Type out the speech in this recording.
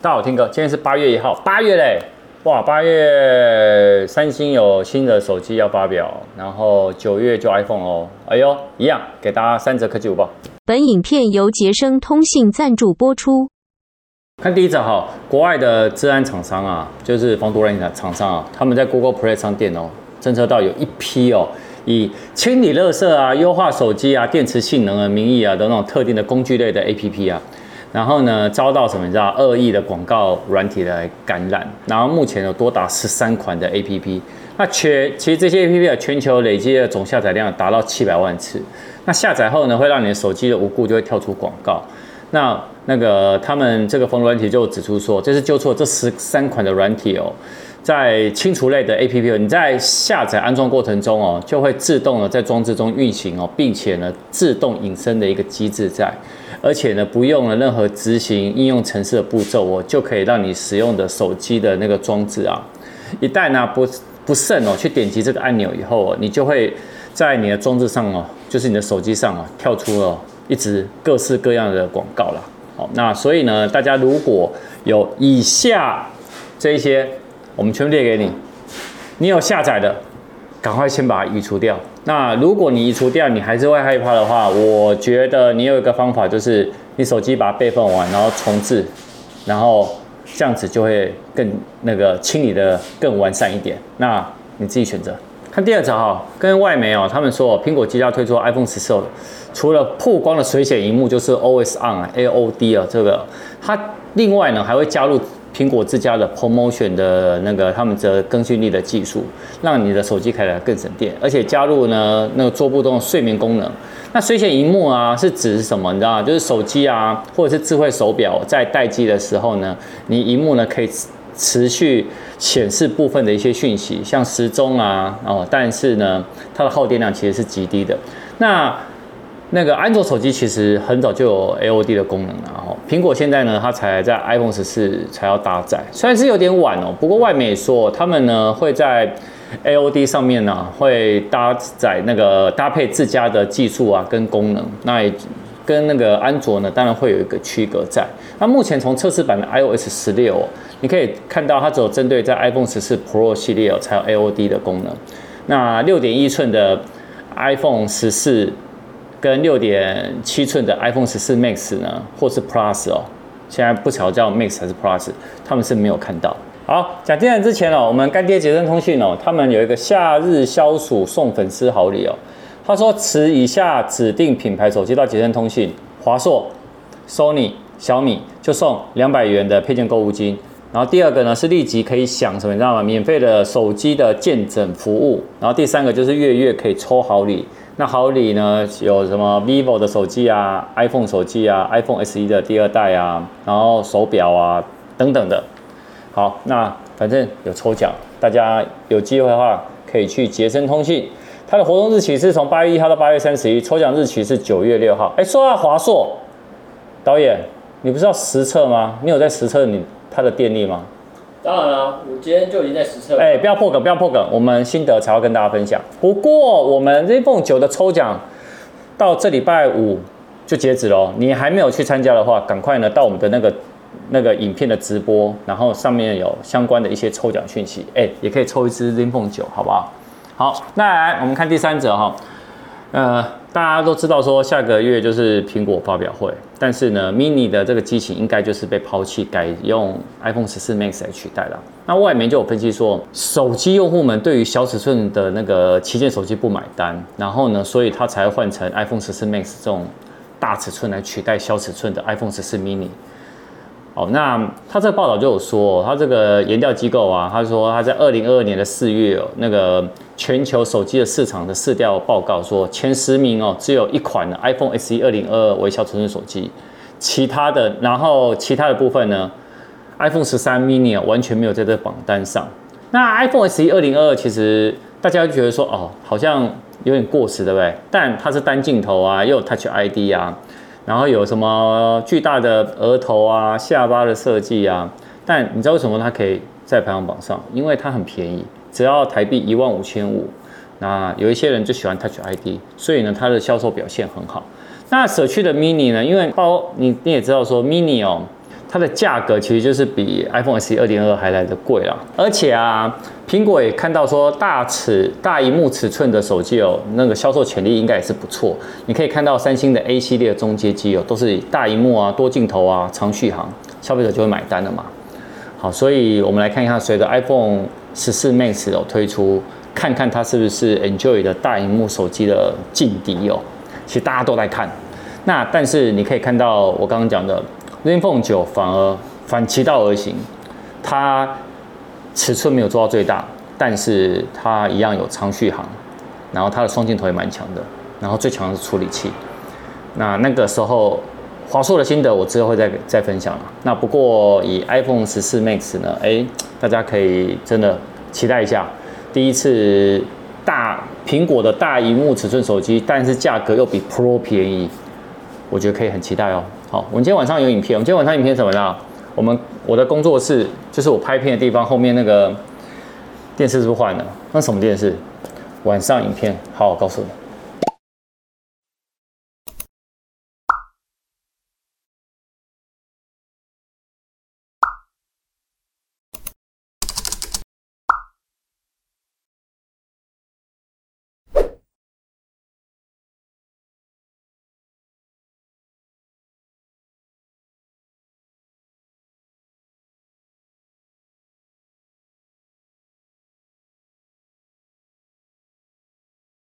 大家好，我 Tim 哥，今天是八月一号，八月嘞，哇，八月三星有新的手机要发表，然后九月就 iPhone 哦，哎呦，一样给大家三折科技午报。本影片由杰生通信赞助播出。看第一则哈，国外的治安厂商啊，就是防毒软体的厂商啊，他们在 Google Play 商店哦，侦测到有一批哦，以清理垃圾啊、优化手机啊、电池性能的名义啊的那种特定的工具类的 APP 啊。然后呢，遭到什么？你知道恶意的广告软体的感染。然后目前有多达十三款的 APP。那全其实这些 APP 的全球累计的总下载量达到七百万次。那下载后呢，会让你的手机的无故就会跳出广告。那那个他们这个防软体就指出说，这是纠错这十三款的软体哦，在清除类的 APP，你在下载安装过程中哦，就会自动的在装置中运行哦，并且呢，自动隐身的一个机制在。而且呢，不用了任何执行应用程式的步骤，我就可以让你使用的手机的那个装置啊，一旦呢不不慎哦，去点击这个按钮以后，你就会在你的装置上哦，就是你的手机上啊，跳出了一直各式各样的广告了。好，那所以呢，大家如果有以下这一些，我们全部列给你，你有下载的，赶快先把它移除掉。那如果你移除掉，你还是会害怕的话，我觉得你有一个方法，就是你手机把它备份完，然后重置，然后这样子就会更那个清理的更完善一点。那你自己选择。看第二条哈，跟外媒哦，他们说苹果即将推出 iPhone 十四，除了曝光的水显萤幕，就是 O S on A O D 啊，这个它另外呢还会加入。苹果自家的 ProMotion 的那个他们的更新力的技术，让你的手机开来更省电，而且加入呢那个桌布中的睡眠功能。那水显萤幕啊是指什么？你知道吗？就是手机啊或者是智慧手表在待机的时候呢，你萤幕呢可以持续显示部分的一些讯息，像时钟啊哦，但是呢它的耗电量其实是极低的。那那个安卓手机其实很早就有 AOD 的功能了，然后苹果现在呢，它才在 iPhone 十四才要搭载，虽然是有点晚哦，不过外媒说他们呢会在 AOD 上面呢会搭载那个搭配自家的技术啊跟功能，那也跟那个安卓呢当然会有一个区隔在。那目前从测试版的 iOS 十六，你可以看到它只有针对在 iPhone 十四 Pro 系列才有 AOD 的功能，那六点一寸的 iPhone 十四。跟六点七寸的 iPhone 十四 Max 呢，或是 Plus 哦，现在不晓得叫 Max 还是 Plus，他们是没有看到。好，讲进来之前哦，我们干爹杰升通讯哦，他们有一个夏日消暑送粉丝好礼哦。他说持以下指定品牌手机到杰升通讯，华硕、Sony、小米就送两百元的配件购物金。然后第二个呢是立即可以享什么你知道吗？免费的手机的鉴证服务。然后第三个就是月月可以抽好礼。那好礼呢？有什么 vivo 的手机啊，iPhone 手机啊，iPhone SE 的第二代啊，然后手表啊等等的。好，那反正有抽奖，大家有机会的话可以去杰森通讯。它的活动日期是从八月一号到八月三十一，抽奖日期是九月六号。哎，说到华硕导演，你不是要实测吗？你有在实测你它的电力吗？当然了，我今天就已经在实测了。哎，不要破梗，不要破梗，我们心得才要跟大家分享。不过我们 iPhone 9的抽奖到这礼拜五就截止了，你还没有去参加的话，赶快呢到我们的那个那个影片的直播，然后上面有相关的一些抽奖讯息，哎，也可以抽一支 iPhone 9，好不好？好，那来我们看第三者哈。呃，大家都知道说下个月就是苹果发表会，但是呢，mini 的这个机型应该就是被抛弃，改用 iPhone 十四 Max 来取代了。那外媒就有分析说，手机用户们对于小尺寸的那个旗舰手机不买单，然后呢，所以他才换成 iPhone 十四 Max 这种大尺寸来取代小尺寸的 iPhone 十四 mini。哦，那他这个报道就有说，他这个研调机构啊，他说他在二零二二年的四月，那个全球手机的市场的市调报告说，前十名哦，只有一款的 iPhone SE 二零二二为小尺寸手机，其他的，然后其他的部分呢，iPhone 十三 mini 啊完全没有在这榜单上。那 iPhone SE 二零二二其实大家就觉得说，哦，好像有点过时，对不对？但它是单镜头啊，又有 Touch ID 啊。然后有什么巨大的额头啊、下巴的设计啊？但你知道为什么它可以在排行榜上？因为它很便宜，只要台币一万五千五。那有一些人就喜欢 Touch ID，所以呢，它的销售表现很好。那舍去的 Mini 呢？因为包你你也知道说 Mini 哦，它的价格其实就是比 iPhone SE 二点二还来得贵啦。而且啊，苹果也看到说大尺大萤幕尺寸的手机哦，那个销售潜力应该也是不错。你可以看到三星的 A 系列中阶机哦，都是大萤幕啊、多镜头啊、长续航，消费者就会买单了嘛。好，所以我们来看一下，随着 iPhone 十四 Max 有推出，看看它是不是 Enjoy 的大荧幕手机的劲敌哦。其实大家都在看，那但是你可以看到我刚刚讲的。ZenFone 9反而反其道而行，它尺寸没有做到最大，但是它一样有长续航，然后它的双镜头也蛮强的，然后最强的是处理器。那那个时候华硕的心得我之后会再再分享了。那不过以 iPhone 十四 Max 呢，哎，大家可以真的期待一下，第一次大苹果的大荧幕尺寸手机，但是价格又比 Pro 便宜，我觉得可以很期待哦。好，我们今天晚上有影片。我们今天晚上影片什么呢？我们我的工作室就是我拍片的地方，后面那个电视是不是换了？那什么电视？晚上影片，好，我告诉你。